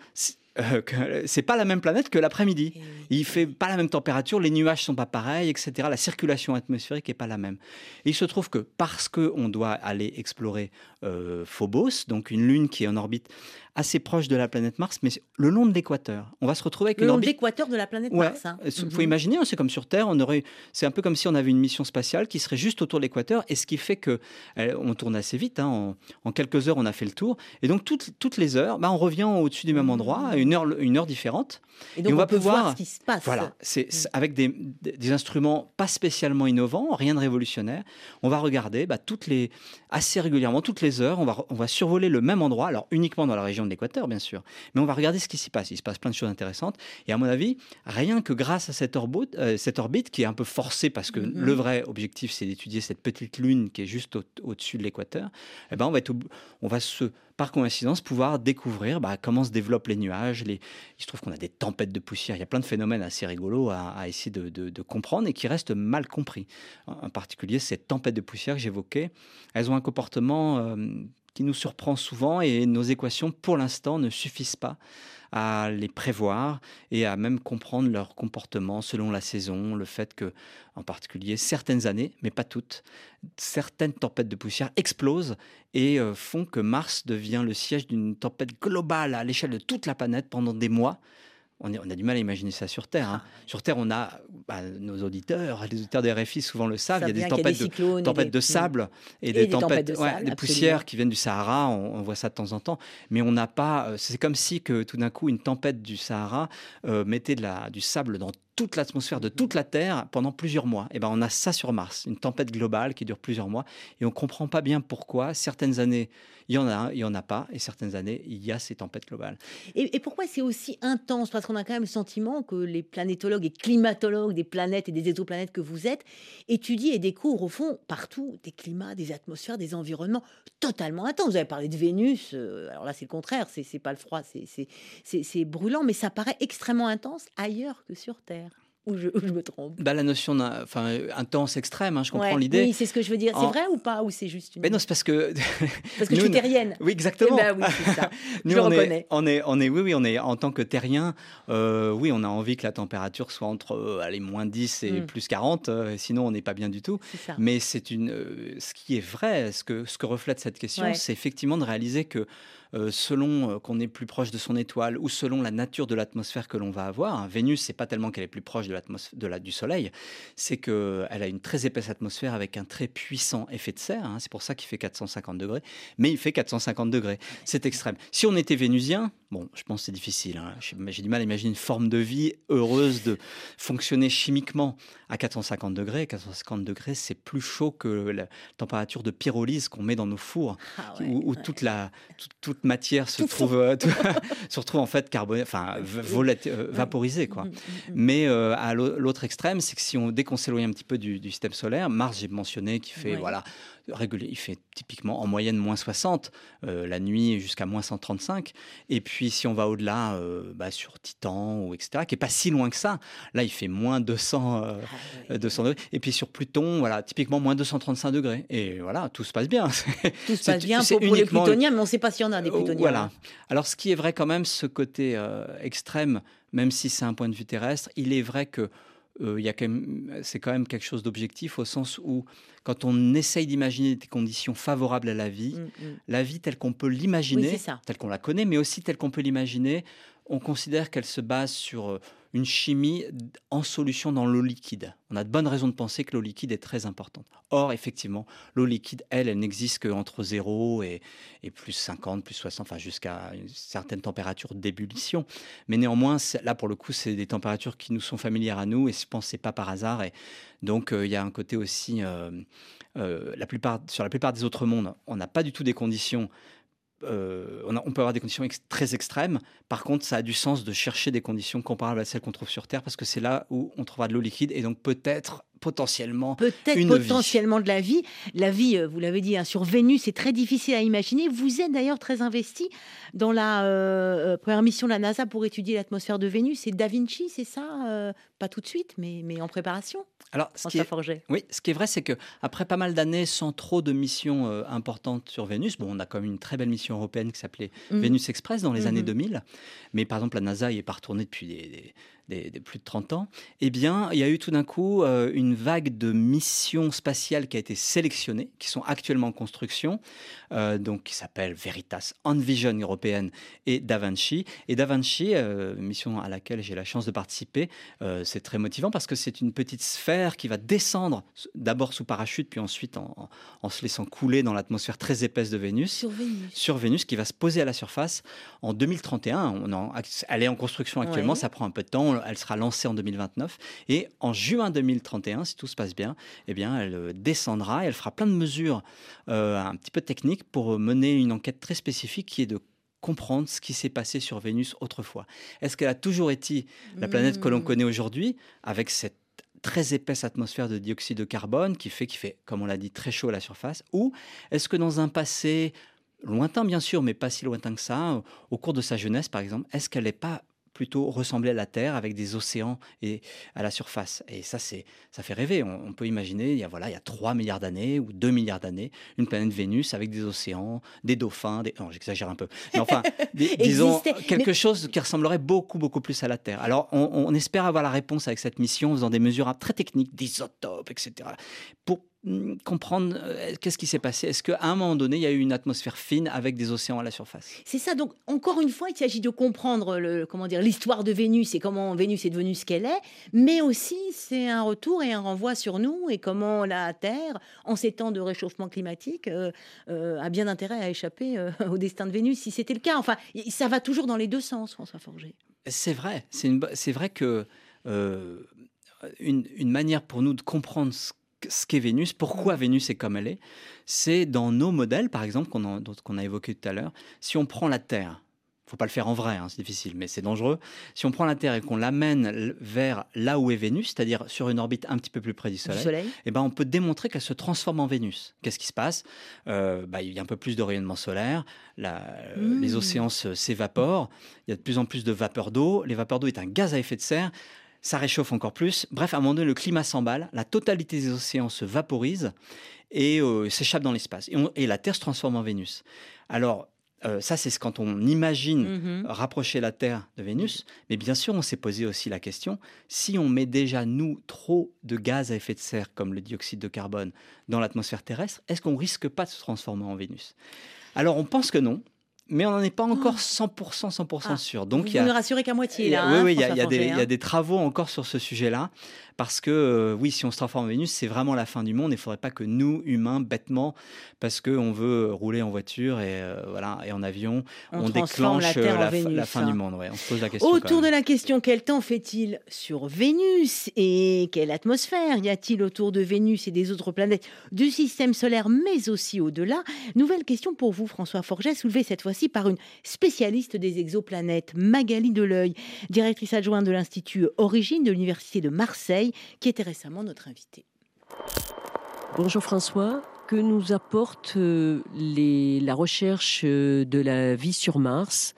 euh, c'est pas la même planète que l'après-midi. Il fait pas la même température, les nuages sont pas pareils, etc. La circulation atmosphérique est pas la même. il se trouve que parce qu'on doit aller explorer euh, Phobos, donc une lune qui est en orbite assez proche de la planète Mars, mais le long de l'équateur. On va se retrouver avec le long de l'équateur de la planète Mars. Il hein. faut mhm. imaginer, hein, c'est comme sur Terre, on aurait, c'est un peu comme si on avait une mission spatiale qui serait juste autour de l'équateur, et ce qui fait que eh, on tourne assez vite. Hein, en, quelques heures, on a fait le tour, et donc toutes, toutes les heures, bah, on revient au-dessus du même endroit, à une heure, une heure différente. Et donc on, va peut pouvoir voir ce qui se passe. Voilà, c'est mm. avec des, des, instruments pas spécialement innovants, rien de révolutionnaire. On va regarder bah, toutes les, assez régulièrement, toutes les heures, on va, on va survoler le même endroit, alors uniquement dans la région de l'équateur, bien sûr mais on va regarder ce qui s'y passe. Il se passe plein de choses intéressantes. Et à mon avis, rien que grâce à cette orbite, euh, cette orbite qui est un peu forcée, parce que mm-hmm. le vrai objectif, c'est d'étudier cette petite lune qui est juste au-dessus de l'équateur, eh ben, on, va on va se par coïncidence, pouvoir découvrir bah, comment se développent les nuages. Les... Il se trouve qu'on a des tempêtes de poussière. Il y a plein de phénomènes assez rigolos à, essayer de, comprendre et qui restent mal compris. En particulier, ces tempêtes de poussière que j'évoquais, elles ont un comportement euh, qui nous surprend souvent et nos équations, pour l'instant, ne suffisent pas à les prévoir et à même comprendre leur comportement selon la saison, le fait que, en particulier, certaines années, mais pas toutes, certaines tempêtes de poussière explosent et euh, font que Mars devient le siège d'une tempête globale à l'échelle de toute la planète pendant des mois on, a du mal à imaginer ça sur Terre. Hein. Ah. Sur Terre, on a bah, nos auditeurs, les auditeurs des RFI souvent le savent, il y a des tempêtes, de, tempêtes de, sable et, des, tempêtes, de des poussières qui viennent du Sahara, on, voit ça de temps en temps, mais on n'a pas, euh, c'est comme si que tout d'un coup une tempête du Sahara euh, mettait de la, du sable dans toute l'atmosphère de toute la Terre pendant plusieurs mois. Et ben on a ça sur Mars, une tempête globale qui dure plusieurs mois, et on comprend pas bien pourquoi. Certaines années, il y en a, il y en a pas, et certaines années, il y a ces tempêtes globales. Et, pourquoi c'est aussi intense? Parce qu'on a quand même le sentiment que les planétologues et climatologues des planètes et des exoplanètes que vous êtes étudient et découvrent au fond partout des climats, des atmosphères, des environnements totalement intenses. Vous avez parlé de Vénus, euh, alors là c'est le contraire, c'est pas le froid, c'est brûlant, mais ça paraît extrêmement intense ailleurs que sur Terre. Ou je, me trompe bah, La notion enfin, intense, extrême, hein, je comprends l'idée. Oui, c'est ce que je veux dire. C'est vrai ou pas Ou c'est juste une. Mais non, c'est parce que. parce que je suis terrienne. Oui, exactement. Eh ben, oui, c'est ça. Nous, je on reconnais. Est, on, est, on est, oui, oui, on est en tant que terrien, euh, oui, on a envie que la température soit entre euh, allez, moins 10 et mm. plus 40, euh, sinon on n'est pas bien du tout. Ça. Mais c'est une, ce qui est vrai, ce que, ce que reflète cette question, c'est effectivement de réaliser que euh, selon euh, qu'on est plus proche de son étoile ou selon la nature de l'atmosphère que l'on va avoir. Vénus, c'est pas tellement qu'elle est plus proche de la- du Soleil, c'est qu'elle a une très épaisse atmosphère avec un très puissant effet de serre. hein. C'est pour ça qu'il fait 450 degrés. Mais il fait 450 degrés. C'est extrême. Si on était vénusien, bon, je pense que c'est difficile. hein. J'ai j'ai du mal à imaginer une forme de vie heureuse de fonctionner chimiquement à 450 degrés. 450 degrés, c'est plus chaud que la température de pyrolyse qu'on met dans nos fours Ah ouais, où, où ouais. toute la toute, toute matière se trouve euh, tout- se retrouve en fait carbonée, enfin euh, vaporisée quoi. Mm, mm, mm. Mais euh, à l'au- l'autre extrême, c'est que si on dès qu'on s'éloigne un petit peu du, du système solaire, Mars j'ai mentionné qui fait Ouais. voilà régulier, il fait typiquement en moyenne moins 60 euh, la nuit jusqu'à moins 135. Et puis si on va au-delà euh, bah, sur Titan ou etc qui est pas si loin que ça, là il fait moins 200 euh, Ah. 200 degrés. Et puis sur Pluton, voilà, typiquement moins 235 degrés. Et voilà, tout se passe bien. Tout se passe bien pour, pour les uniquement- plutoniens, mais on ne sait pas s'il y en a des plutoniens. Voilà. Alors, ce qui est vrai quand même, ce côté extrême, même si c'est un point de vue terrestre, il est vrai que euh, il y a quand même, c'est quand même quelque chose d'objectif au sens où, quand on essaye d'imaginer des conditions favorables à la vie, Mm, mm. la vie telle qu'on peut l'imaginer, telle qu'on la connaît, mais aussi telle qu'on peut l'imaginer, on considère qu'elle se base sur euh, une chimie en solution dans l'eau liquide. On a de bonnes raisons de penser que l'eau liquide est très importante. Or, effectivement, l'eau liquide, elle, elle n'existe qu'entre 0 et, et plus 50, plus 60, enfin jusqu'à une certaine température d'ébullition. Mais néanmoins, là, pour le coup, c'est des températures qui nous sont familières à nous et je pense que c'est pas par hasard. Et donc, euh, il y a un côté aussi, euh, euh, la plupart, sur la plupart des autres mondes, on n'a pas du tout des conditions euh, on, a- peut avoir des conditions très extrêmes. Par contre, ça a du sens de chercher des conditions comparables à celles qu'on trouve sur Terre parce que c'est là où on trouvera de l'eau liquide et donc peut-être, potentiellement, Peut-être Une potentiellement de la vie. La vie, euh, vous l'avez dit, hein, sur Vénus, c'est très difficile à imaginer. Vous êtes d'ailleurs très investi dans la euh, euh, première mission de la NASA pour étudier l'atmosphère de Vénus. C'est Da Vinci, c'est ça Euh, Pas tout de suite, mais, mais en préparation, Alors, ce qui est, oui, ce qui est vrai, c'est que après pas mal d'années sans trop de missions euh, importantes sur Vénus, bon, on a quand même une très belle mission européenne qui s'appelait Mhm. Vénus Express dans les Mhm. années 2000. Mais par exemple, la NASA y est pas retournée depuis des, des- des- des plus de 30 ans. Eh bien, il y a eu tout d'un coup euh, une vague de missions spatiales qui a été sélectionnée, qui sont actuellement en construction, euh, donc qui s'appelle Veritas, Envision européenne et Da Vinci. Et Da Vinci, euh, mission à laquelle j'ai la chance de participer, c'est très motivant parce que c'est une petite sphère qui va descendre d'abord sous parachute, puis ensuite en, en- en se laissant couler dans l'atmosphère très épaisse de Vénus Sur Vénus. sur Vénus qui va se poser à la surface en 2031. On en- elle est en construction actuellement, Ouais. ça prend un peu de temps. Elle sera lancée en 2029 et en juin 2031, si tout se passe bien, eh bien, elle euh, descendra et elle fera plein de mesures euh, un petit peu techniques pour mener une enquête très spécifique qui est de comprendre ce qui s'est passé sur Vénus autrefois. Est-ce qu'elle a toujours été la planète que l'on Mm. connaît aujourd'hui avec cette très épaisse atmosphère de dioxyde de carbone qui fait qu'il fait, comme on l'a dit, très chaud à la surface? Ou est-ce que dans un passé lointain, bien sûr, mais pas si lointain que ça, euh, au cours de sa jeunesse, par exemple, est-ce qu'elle n'est pas plutôt ressemblée à la Terre avec des océans et à la surface Et ça, c'est, ça fait rêver. On, on peut imaginer, il y a voilà, il y a 3 milliards d'années ou 2 milliards d'années, une planète Vénus avec des océans, des dauphins, des... non, j'exagère un peu, mais enfin, des- disons quelque Mais- chose qui ressemblerait beaucoup, beaucoup plus à la Terre. Alors, on, on espère avoir la réponse avec cette mission en faisant des mesures très techniques, d'isotopes, etc., pour comprendre euh, qu'est-ce qui s'est passé? Est-ce qu'à un moment donné, il y a eu une atmosphère fine avec des océans à la surface? C'est ça. Donc, encore une fois, il s'agit de comprendre le, comment dire, l'histoire de Vénus et comment Vénus est devenue ce qu'elle est. Mais aussi, c'est un retour et un renvoi sur nous et comment la Terre, en ces temps de réchauffement climatique, euh, euh, a bien intérêt à échapper au destin de Vénus, si c'était le cas. Enfin, ça va toujours dans les deux sens, François Forger. C'est vrai. C'est une bo- c'est vrai que une, une manière pour nous de comprendre ce, ce qu'est Vénus, pourquoi Vénus est comme elle est, c'est dans nos modèles, par exemple, qu'on a, évoqué tout à l'heure. Si on prend la Terre, faut pas le faire en vrai, hein, c'est difficile, mais c'est dangereux. Si on prend la Terre et qu'on l'amène vers là où est Vénus, c'est-à-dire sur une orbite un petit peu plus près du Soleil, Soleil. eh ben, on peut démontrer qu'elle se transforme en Vénus. Qu'est-ce qui se passe? Euh, bah, Il y a un peu plus de rayonnement solaire, la- Mm. les océans s'évaporent, il y a de plus en plus de vapeur d'eau. Les vapeurs d'eau est un gaz à effet de serre, ça réchauffe encore plus. Bref, à un moment donné, le climat s'emballe, la totalité des océans se vaporise et euh, s'échappe dans l'espace. Et, la Terre se transforme en Vénus. Alors, euh, ça, c'est ce quand on imagine Mhm. rapprocher la Terre de Vénus. Mais bien sûr, on s'est posé aussi la question, si on met déjà, nous, trop de gaz à effet de serre, comme le dioxyde de carbone, dans l'atmosphère terrestre, est-ce qu'on risque pas de se transformer en Vénus? Alors, on pense que non. Mais on n'en est pas encore 100% 100% Ah, sûr. Donc vous il y a, ne rassurez qu'à moitié là. oui, hein, oui, il y a, il y des, Forget, il y a hein. des travaux encore sur ce sujet-là, parce que euh, oui, si on se transforme en Vénus, c'est vraiment la fin du monde. Il ne faudrait pas que nous, humains, bêtement, parce qu'on veut rouler en voiture et euh, voilà et en avion, On déclenche la euh, fin hein. du monde. ouais. On se pose la question. Autour de la question quel temps fait-il sur Vénus et quelle atmosphère y a-t-il autour de Vénus et des autres planètes du système solaire, mais aussi au-delà? Nouvelle question pour vous, François Forget, soulevée cette fois-ci par une spécialiste des exoplanètes, Magali Deleuil, directrice adjointe de l'Institut Origine de l'Université de Marseille, qui était récemment notre invitée. Bonjour François. Que nous apporte euh, les- la recherche euh, de la vie sur Mars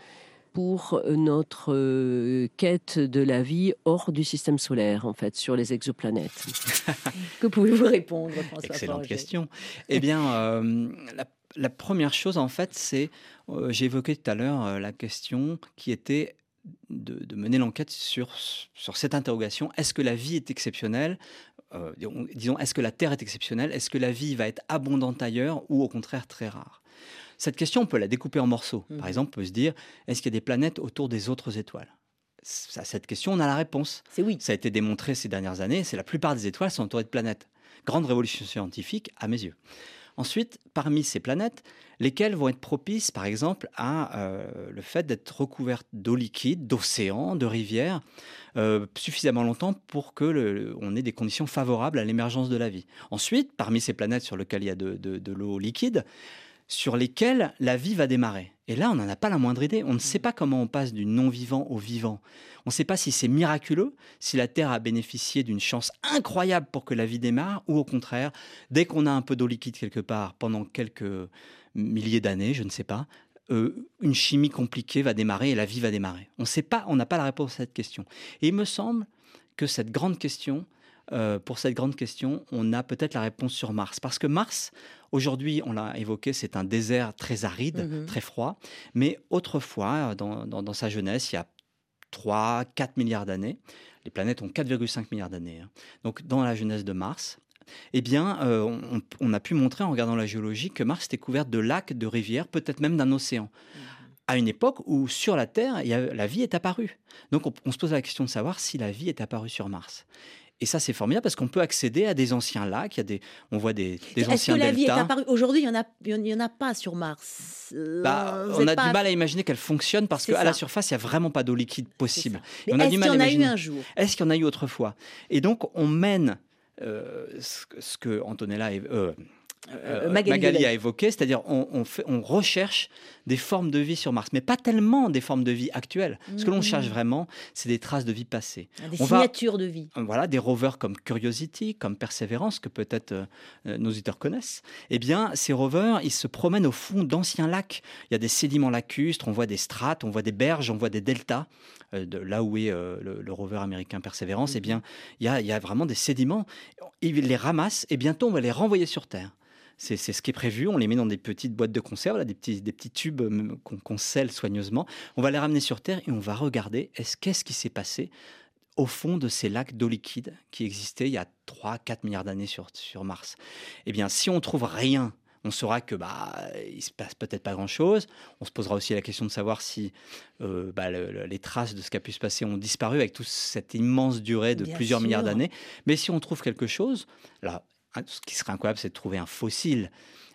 pour euh, notre euh, quête de la vie hors du système solaire, en fait, sur les exoplanètes? Que pouvez-vous répondre, François Excellente question. Eh bien, euh, la, la première chose, en fait, c'est, euh, j'ai évoqué tout à l'heure euh, la question qui était de, de mener l'enquête sur, sur cette interrogation. Est-ce que la vie est exceptionnelle? Euh, disons- est-ce que la Terre est exceptionnelle? Est-ce que la vie va être abondante ailleurs ou au contraire très rare? Cette question, on peut la découper en morceaux. Mhm. Par exemple, on peut se dire, est-ce qu'il y a des planètes autour des autres étoiles? À cette question, on a la réponse. C'est oui. Ça a été démontré ces dernières années, c'est la plupart des étoiles sont entourées de planètes. Grande révolution scientifique à mes yeux. Ensuite, parmi ces planètes, lesquelles vont être propices, par exemple, à euh, le fait d'être recouvertes d'eau liquide, d'océans, de rivières, euh, suffisamment longtemps pour que on ait des conditions favorables à l'émergence de la vie. Ensuite, parmi ces planètes sur lesquelles il y a de l'eau liquide, sur lesquelles la vie va démarrer. Et là, on n'en a pas la moindre idée. On ne sait pas comment on passe du non-vivant au vivant. On ne sait pas si c'est miraculeux, si la Terre a bénéficié d'une chance incroyable pour que la vie démarre, ou au contraire, dès qu'on a un peu d'eau liquide quelque part pendant quelques milliers d'années, je ne sais pas, euh, une chimie compliquée va démarrer et la vie va démarrer. On ne sait pas, on n'a pas la réponse à cette question. Et il me semble que cette grande question, euh, pour cette grande question, on a peut-être la réponse sur Mars. Parce que Mars, aujourd'hui, on l'a évoqué, c'est un désert très aride, Mhm. très froid. Mais autrefois, dans, dans- dans sa jeunesse, il y a 3, 4 milliards d'années, les planètes ont 4,5 milliards d'années. hein. Donc, dans la jeunesse de Mars, eh bien, euh, on, on a pu montrer en regardant la géologie que Mars était couverte de lacs, de rivières, peut-être même d'un océan. À une époque où sur la Terre, il y a- la vie est apparue. Donc, on, on se pose la question de savoir si la vie est apparue surArs. Et ça, c'est formidable parce qu'on peut accéder à des anciens lacs. Il y a des, on voit des, des Est-ce que la vie est apparue? Aujourd'hui, il n'y en, a- il y en a pas sur Mars. Euh, Bah, on a pas- du mal à imaginer qu'elle fonctionne parce qu'à la surface, il n'y a vraiment pas d'eau liquide possible. Et on a est-ce du qu'il mal y à en a eu imaginer. un jour? Est-ce qu'il y en a eu autrefois? Et donc, on mène euh, ce, que- Antonella, euh, euh, Magali Magali, a évoqué, c'est-à-dire on, on fait- on recherche des formes de vie sur Mars, mais pas tellement des formes de vie actuelles. Ce que l'on Mhm. cherche vraiment, c'est des traces de vie passée. Des on va- signatures de vie. Voilà, des rovers comme Curiosity, comme Perseverance, que peut-être euh, euh, nos auditeurs connaissent. Eh bien, ces rovers, ils se promènent au fond d'anciens lacs. Il y a des sédiments lacustres, on voit des strates, on voit des berges, on voit des deltas. Euh, de là où est euh, le, le rover américain Perseverance, eh bien, il y, a, il y a vraiment des sédiments. Ils les ramassent et bientôt on va les renvoyer sur Terre. C'est ce qui est prévu. On les met dans des petites boîtes de conserve, là, des, petits, des petits tubes euh, qu'on scelle soigneusement. On va les ramener sur Terre et on va regarder est-ce qu'est-ce qui s'est passé au fond de ces lacs d'eau liquide qui existaient il y a 3-4 milliards d'années sur, sur Mars? Eh bien, si on trouve rien, on saura que bah il se passe peut-être pas grand-chose. On se posera aussi la question de savoir si euh, bah, le- le- les traces de ce qui a pu se passer ont disparu avec toute cette immense durée de Bien plusieurs sûr. milliards d'années. Mais si on trouve quelque chose, là, ce qui serait incroyable, c'est de trouver un fossile,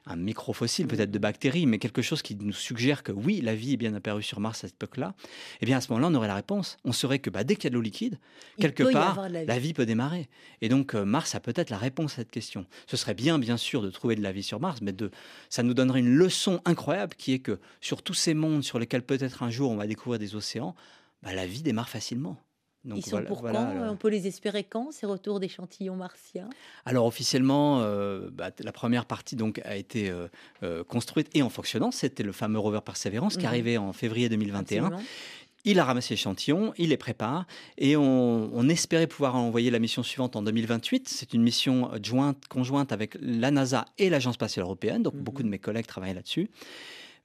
un microfossile peut-être de bactéries, mais quelque chose qui nous suggère que oui, la vie est bien apparue sur Mars à cette époque-là. Eh bien, à ce moment-là, on aurait la réponse. On saurait que bah, dès qu'il y a de l'eau liquide, Il quelque part, vie. la vie peut démarrer. Et donc, euh, Mars a peut-être la réponse à cette question. Ce serait bien, bien sûr, de trouver de la vie sur Mars, mais de, ça nous donnerait une leçon incroyable qui est que sur tous ces mondes sur lesquels peut-être un jour on va découvrir des océans, bah, la vie démarre facilement. Donc, Ils sont voilà- pour voilà, quand le- On peut les espérer quand, ces retours d'échantillons martiens? Alors officiellement, euh, bah, la première partie donc a été euh, euh, construite et en fonctionnant. C'était le fameux rover Perseverance qui Mhm. arrivait en février 2021. Absolument. Il a ramassé l'échantillon, il les prépare et on, on espérait pouvoir envoyer la mission suivante en 2028. C'est une mission euh, jointe, conjointe avec la NASA et l'Agence spatiale européenne. Donc Mhm. beaucoup de mes collègues travaillent là-dessus.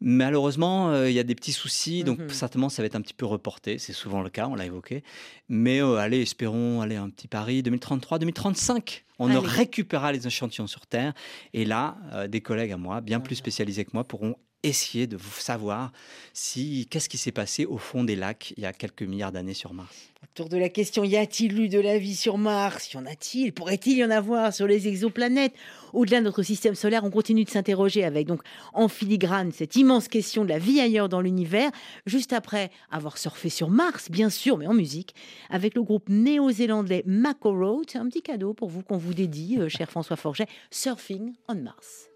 Malheureusement, euh, il y a des petits soucis, donc Mhm. certainement ça va être un petit peu reporté. C'est souvent le cas, on l'a évoqué. Mais euh, allez, espérons aller un petit pari 2033, 2035. On Allez. récupérera les échantillons sur Terre et là, euh, des collègues à moi, bien plus spécialisés que moi, pourront essayer de savoir si qu'est-ce qui s'est passé au fond des lacs il y a quelques milliards d'années sur Mars? Autour de la question, y a-t-il eu de la vie sur Mars? Y en a-t-il? Pourrait-il y en avoir sur les exoplanètes? Au-delà de notre système solaire, on continue de s'interroger avec donc en filigrane cette immense question de la vie ailleurs dans l'univers, juste après avoir surfé sur Mars, bien sûr, mais en musique, avec le groupe néo-zélandais Mako Road. C'est un petit cadeau pour vous qu'on vous dédie, euh, cher François Forget, Surfing on Mars.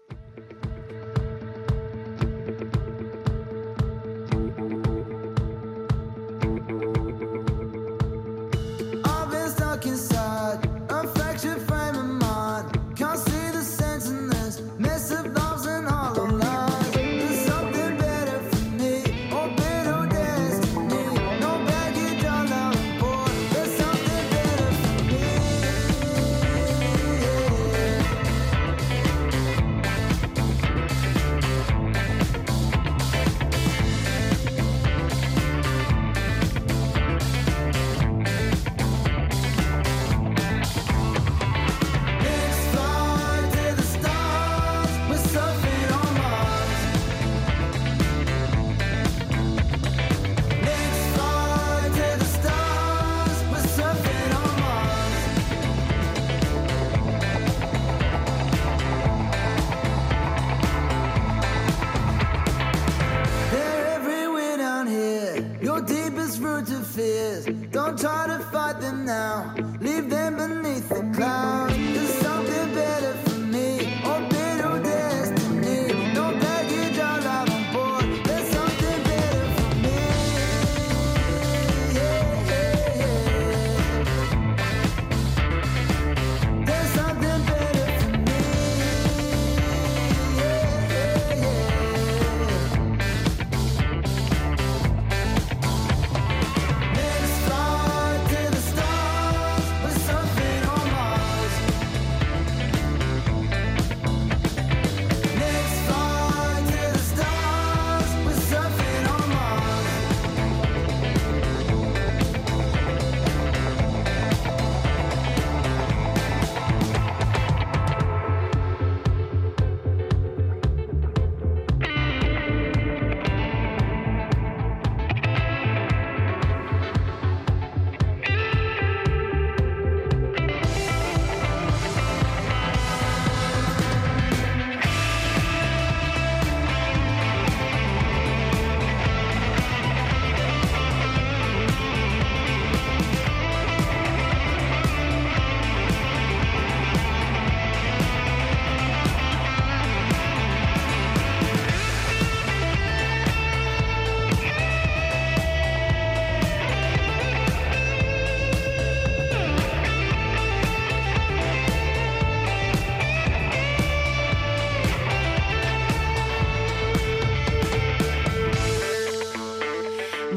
Leave them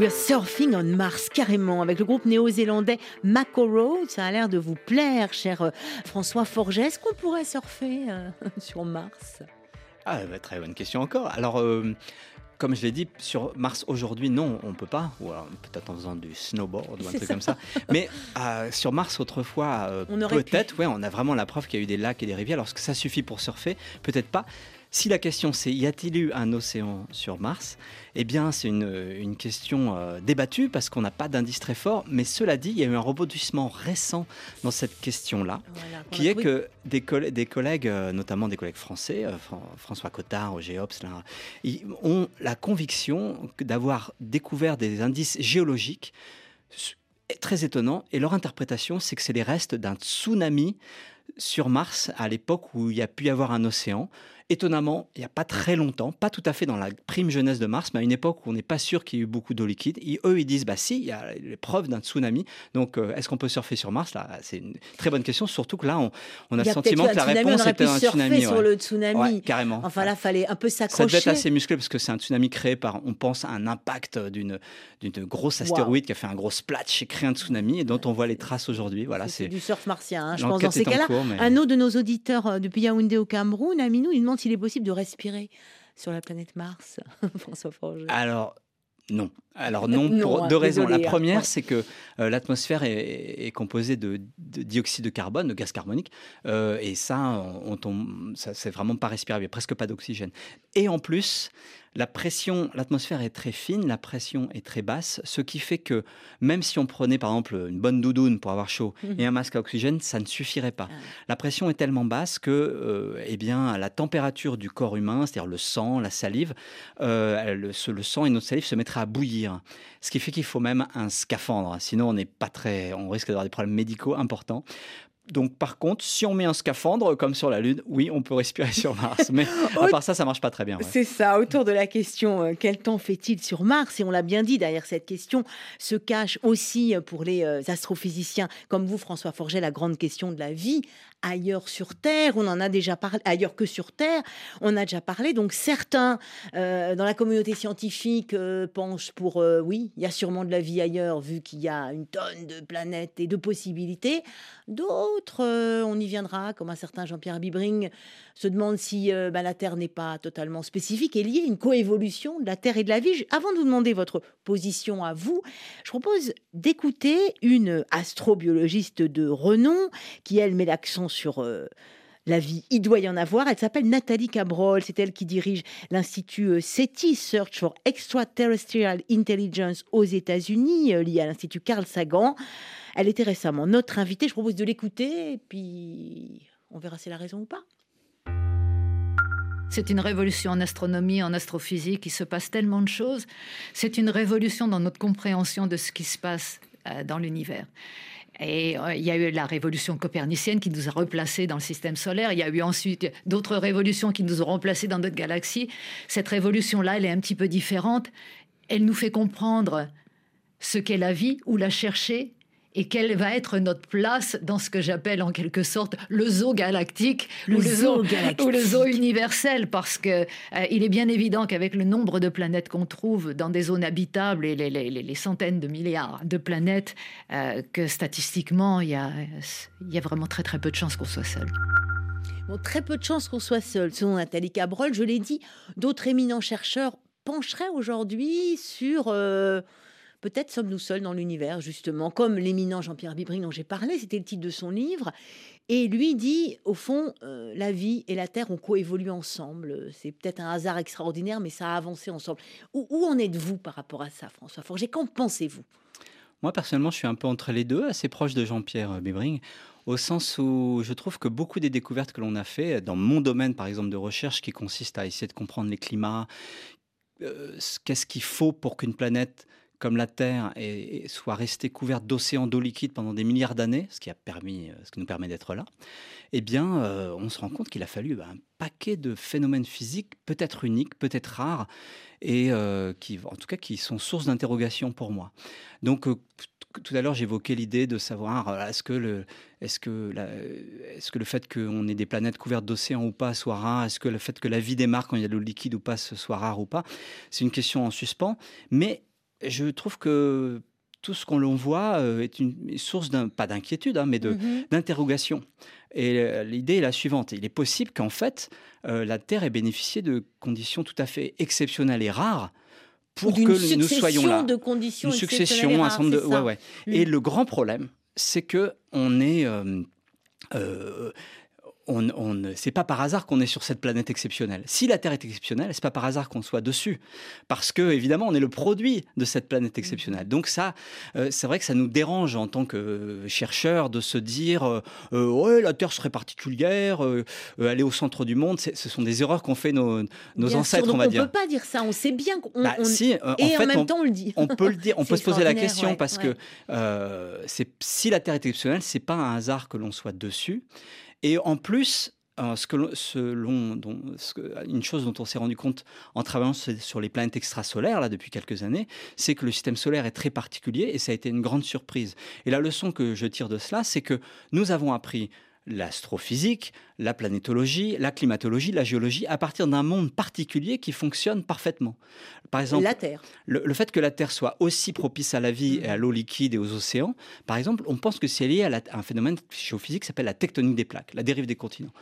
We're surfing on Mars, carrément, avec le groupe néo-zélandais Mako Road. Ça a l'air de vous plaire, cher euh, François Forget. Est-ce qu'on pourrait surfer euh, sur Mars? Ah, bah, très bonne question encore. Alors, euh, comme je l'ai dit, sur Mars aujourd'hui, non, on peut pas. Ou alors peut-être en faisant du snowboard ou un truc ça. comme ça. Mais euh, sur Mars autrefois, euh, peut-être, ouais, on a vraiment la preuve qu'il y a eu des lacs et des rivières. Alors, est-ce que ça suffit pour surfer Peut-être pas. Si la question c'est y a-t-il eu un océan sur Mars? Eh bien, c'est une, une question euh, débattue parce qu'on n'a pas d'indice très fort. Mais cela dit, il y a eu un rebondissement récent dans cette question-là Voilà, qui est trouvé- que des, coll- des collègues, euh, notamment des collègues français, euh, Fran- François Cottard au GEOPS, là, ils ont la conviction d'avoir découvert des indices géologiques très étonnants. Et leur interprétation, c'est que c'est les restes d'un tsunami sur Mars à l'époque où il y a pu y avoir un océan. Étonnamment, il n'y a pas très longtemps, pas tout à fait dans la prime jeunesse de Mars, mais à une époque où on n'est pas sûr qu'il y ait eu beaucoup d'eau liquide. Et eux, ils disent, bah si, il y a les preuves d'un tsunami. Donc, euh, est-ce qu'on peut surfer sur Mars? Là, c'est une très bonne question, surtout que là, on, on a Il le sentiment que la tsunami, on réponse était un tsunami. sur ouais. le tsunami. Ouais, carrément. Enfin là, fallait un peu Ça devait s'accrocher. être assez musclé parce que c'est un tsunami créé par, on pense, à un impact d'une grosse astéroïde qui a fait un gros splash et créé un tsunami et dont on voit les traces aujourd'hui. Voilà, c'est du surf martien, hein, je pense, dans ces cas-là. mais- Un autre de nos auditeurs euh, depuis Yaoundé au Cameroun, Aminou, il demande s'il est possible de respirer sur la planète Mars. François Forger? Alors, non. Alors non, Non, pour hein, deux raisons. désolé, La hein, première, ouais. c'est que euh, l'atmosphère est, est composée de, de dioxyde de carbone, de gaz carbonique, euh, et ça, on, on tombe, ça c'est vraiment pas respirable, il n'y a presque pas d'oxygène. Et en plus, la pression, l'atmosphère est très fine, la pression est très basse, ce qui fait que même si on prenait par exemple une bonne doudoune pour avoir chaud Mhm. et un masque à oxygène, ça ne suffirait pas. Ah. La pression est tellement basse que euh, eh bien, la température du corps humain, c'est-à-dire le sang, la salive, euh, le, ce- le sang et notre salive se mettraient à bouillir. Ce qui fait qu'il faut même un scaphandre, sinon on n'est pas très, on risque d'avoir des problèmes médicaux importants. Donc, par contre, si on met un scaphandre comme sur la Lune, oui, on peut respirer sur Mars. Mais à part ça, ça marche pas très bien. ouais. C'est ça, autour de la question euh, quel temps fait-il sur Mars? Et on l'a bien dit, derrière cette question se cache aussi euh, pour les euh, astrophysiciens comme vous, François Forget, la grande question de la vie ailleurs sur Terre. On en a déjà parlé, ailleurs que sur Terre, on a déjà parlé. Donc certains euh, dans la communauté scientifique euh, pensent pour euh, oui, il y a sûrement de la vie ailleurs vu qu'il y a une tonne de planètes et de possibilités. D'autres, euh, on y viendra, comme un certain Jean-Pierre Bibring se demande si euh, bah, la Terre n'est pas totalement spécifique et liée à une coévolution de la Terre et de la vie. Avant de vous demander votre position à vous, je propose d'écouter une astrobiologiste de renom qui, elle, met l'accent sur... euh, la vie, il doit y en avoir. Elle s'appelle Nathalie Cabrol. C'est elle qui dirige l'Institut SETI, Search for Extraterrestrial Intelligence aux États-Unis, lié à l'Institut Carl Sagan. Elle était récemment notre invitée. Je propose de l'écouter et puis on verra si elle a raison ou pas. C'est une révolution en astronomie, en astrophysique, il se passe tellement de choses. C'est une révolution dans notre compréhension de ce qui se passe euh, dans l'univers. Et euh, il y a eu la révolution copernicienne qui nous a replacés dans le système solaire. Il y a eu ensuite d'autres révolutions qui nous ont remplacés dans d'autres galaxies. Cette révolution-là, elle est un petit peu différente. Elle nous fait comprendre ce qu'est la vie, où la chercher et quelle va être notre place dans ce que j'appelle en quelque sorte le zoo galactique Le ou le zoo zoo, galactique. ou le zoo universel? Parce que euh, il est bien évident qu'avec le nombre de planètes qu'on trouve dans des zones habitables et les, les- les- les centaines de milliards de planètes euh, que statistiquement il y a il y a vraiment très très peu de chances qu'on soit seul. Bon, très peu de chances qu'on soit seul. Selon Nathalie Cabrol, je l'ai dit, d'autres éminents chercheurs pencheraient aujourd'hui sur euh, peut-être sommes-nous seuls dans l'univers, justement, comme l'éminent Jean-Pierre Bibring dont j'ai parlé, c'était le titre de son livre. Et lui dit, au fond, euh, la vie et la Terre ont coévolué ensemble. C'est peut-être un hasard extraordinaire, mais ça a avancé ensemble. Où, en êtes-vous par rapport à ça, François Forger Qu'en pensez-vous? Moi, personnellement, je suis un peu entre les deux, assez proche de Jean-Pierre Bébring, au sens où je trouve que beaucoup des découvertes que l'on a fait dans mon domaine, par exemple, de recherche, qui consiste à essayer de comprendre les climats, euh, ce- qu'est-ce qu'il faut pour qu'une planète comme la Terre est- est- soit restée couverte d'océans d'eau liquide pendant des milliards d'années, ce qui a permis, euh, ce qui nous permet d'être là, eh bien, euh, on se rend compte qu'il a fallu bah, un paquet de phénomènes physiques, peut-être uniques, peut-être rares, et euh, qui, en tout cas, qui sont source d'interrogation pour moi. Donc, tout à l'heure, j'évoquais l'idée de savoir est-ce que le, est-ce que est-ce que le fait qu'on ait des planètes couvertes d'océans ou pas soit rare Est-ce que le fait que la vie démarre quand il y a de l'eau liquide ou pas soit rare ou pas C'est une question en suspens. Mais je trouve que tout ce qu'on l'on voit euh, est une source d'un pas d'inquiétude, hein, mais de Mhm. d'interrogation. Et euh, l'idée est la suivante. Il est possible qu'en fait, euh, la Terre ait bénéficié de conditions tout à fait exceptionnelles et rares pour D'une que nous soyons là. de conditions Une succession, un nombre de... ouais, ouais. Mm. Et le grand problème, c'est que on est... euh, euh, on, on, c'est pas par hasard qu'on est sur cette planète exceptionnelle. Si la Terre est exceptionnelle, c'est pas par hasard qu'on soit dessus, parce que évidemment on est le produit de cette planète exceptionnelle. Donc ça, euh, c'est vrai que ça nous dérange en tant que chercheurs de se dire, euh, euh, ouais, la Terre serait particulière, euh, euh, elle est au centre du monde. Ce sont des erreurs qu'ont fait nos, nos Bien ancêtres, on va on dire. peut pas dire ça. On sait bien qu'on. Bah, on- si, euh, en et en, fait, même on- temps, on le dit. on peut le dire, on peut se poser la question ouais, parce ouais. que euh, si la Terre est exceptionnelle, c'est pas un hasard que l'on soit dessus. Et en plus, euh, une chose dont on s'est rendu compte en travaillant sur les planètes extrasolaires là depuis quelques années, c'est que le système solaire est très particulier et ça a été une grande surprise. Et la leçon que je tire de cela, c'est que nous avons appris l'astrophysique, la planétologie, la climatologie, la géologie, à partir d'un monde particulier qui fonctionne parfaitement. Par exemple, La Terre. le, le fait que la Terre soit aussi propice à la vie et à l'eau liquide et aux océans, par exemple, on pense que c'est lié à, la- à un phénomène géophysique qui s'appelle la tectonique des plaques, la dérive des continents.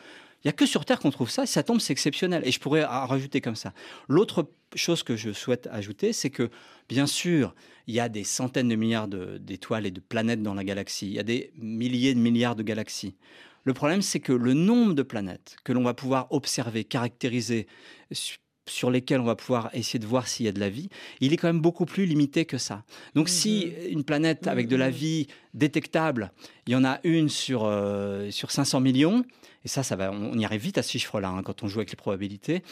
Il n'y a que sur Terre qu'on trouve ça, si ça tombe, c'est exceptionnel. Et je pourrais en rajouter comme ça. L'autre chose que je souhaite ajouter, c'est que, bien sûr, il y a des centaines de milliards d'étoiles et de planètes dans la galaxie. Il y a des milliers de milliards de galaxies. Le problème, c'est que le nombre de planètes que l'on va pouvoir observer, caractériser su- sur lesquels on va pouvoir essayer de voir s'il y a de la vie, il est quand même beaucoup plus limité que ça. Donc si une planète avec de la vie détectable, il y en a une sur, euh, sur 500 millions, et ça, ça va, on y arrive vite à ce chiffre-là hein, quand on joue avec les probabilités,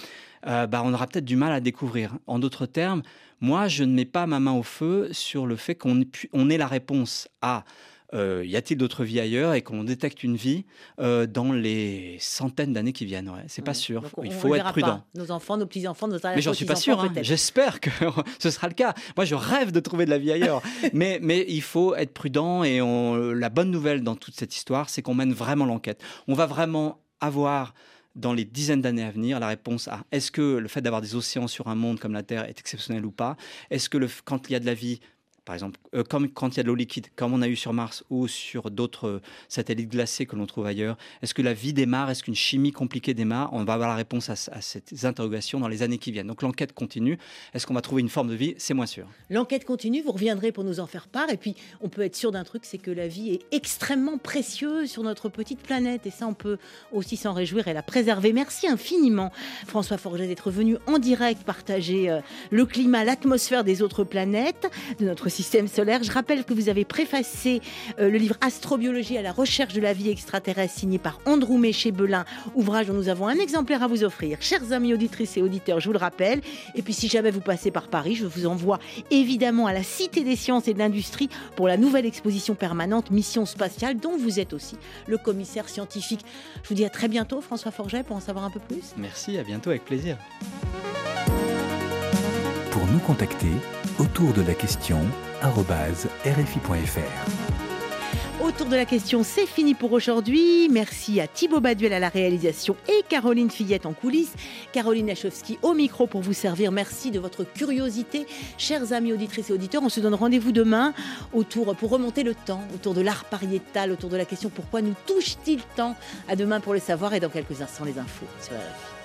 euh, bah, on aura peut-être du mal à découvrir. En d'autres termes, moi, je ne mets pas ma main au feu sur le fait qu'on on ait la réponse à euh, y a-t-il d'autres vies ailleurs et qu'on détecte une vie euh, dans les centaines d'années qui viennent. Ouais, c'est pas sûr. Donc, Il faut être prudent. pas. Nos enfants, nos petits-enfants, nos Mais j'en suis pas sûr. hein. J'espère que ce sera le cas. Moi, je rêve de trouver de la vie ailleurs. mais, mais il faut être prudent. Et on- la bonne nouvelle dans toute cette histoire, c'est qu'on mène vraiment l'enquête. On va vraiment avoir dans les dizaines d'années à venir la réponse à est-ce que le fait d'avoir des océans sur un monde comme la Terre est exceptionnel ou pas? Est-ce que le, quand il y a de la vie, par exemple, euh, comme quand il y a de l'eau liquide, comme on a eu sur Mars ou sur d'autres euh, satellites glacés que l'on trouve ailleurs, est-ce que la vie démarre Est-ce qu'une chimie compliquée démarre On va avoir la réponse à, à ces interrogations dans les années qui viennent. Donc l'enquête continue. Est-ce qu'on va trouver une forme de vie? C'est moins sûr. L'enquête continue, vous reviendrez pour nous en faire part. Et puis, on peut être sûr d'un truc, c'est que la vie est extrêmement précieuse sur notre petite planète. Et ça, on peut aussi s'en réjouir et la préserver. Merci infiniment, François Forget, d'être venu en direct partager euh, le climat, l'atmosphère des autres planètes de notre système solaire. Je rappelle que vous avez préfacé euh, le livre Astrobiologie à la recherche de la vie extraterrestre, signé par Andrew chez Belin, ouvrage dont nous avons un exemplaire à vous offrir. Chers amis auditrices et auditeurs, je vous le rappelle. Et puis, si jamais vous passez par Paris, je vous envoie évidemment à la Cité des sciences et de l'industrie pour la nouvelle exposition permanente Mission spatiale, dont vous êtes aussi le commissaire scientifique. Je vous dis à très bientôt, François Forget, pour en savoir un peu plus. Merci, à bientôt avec plaisir. Pour nous contacter, autour de la question rfi.fr. Autour de la question, c'est fini pour aujourd'hui. Merci à Thibaut Baduel à la réalisation et Caroline Fillette en coulisses. Caroline Lachowski au micro pour vous servir. Merci de votre curiosité. Chers amis auditrices et auditeurs, on se donne rendez-vous demain autour, pour remonter le temps, autour de l'art pariétal, autour de la question pourquoi nous touche-t-il tant À demain pour le savoir? Et dans quelques instants les infos sur RFI.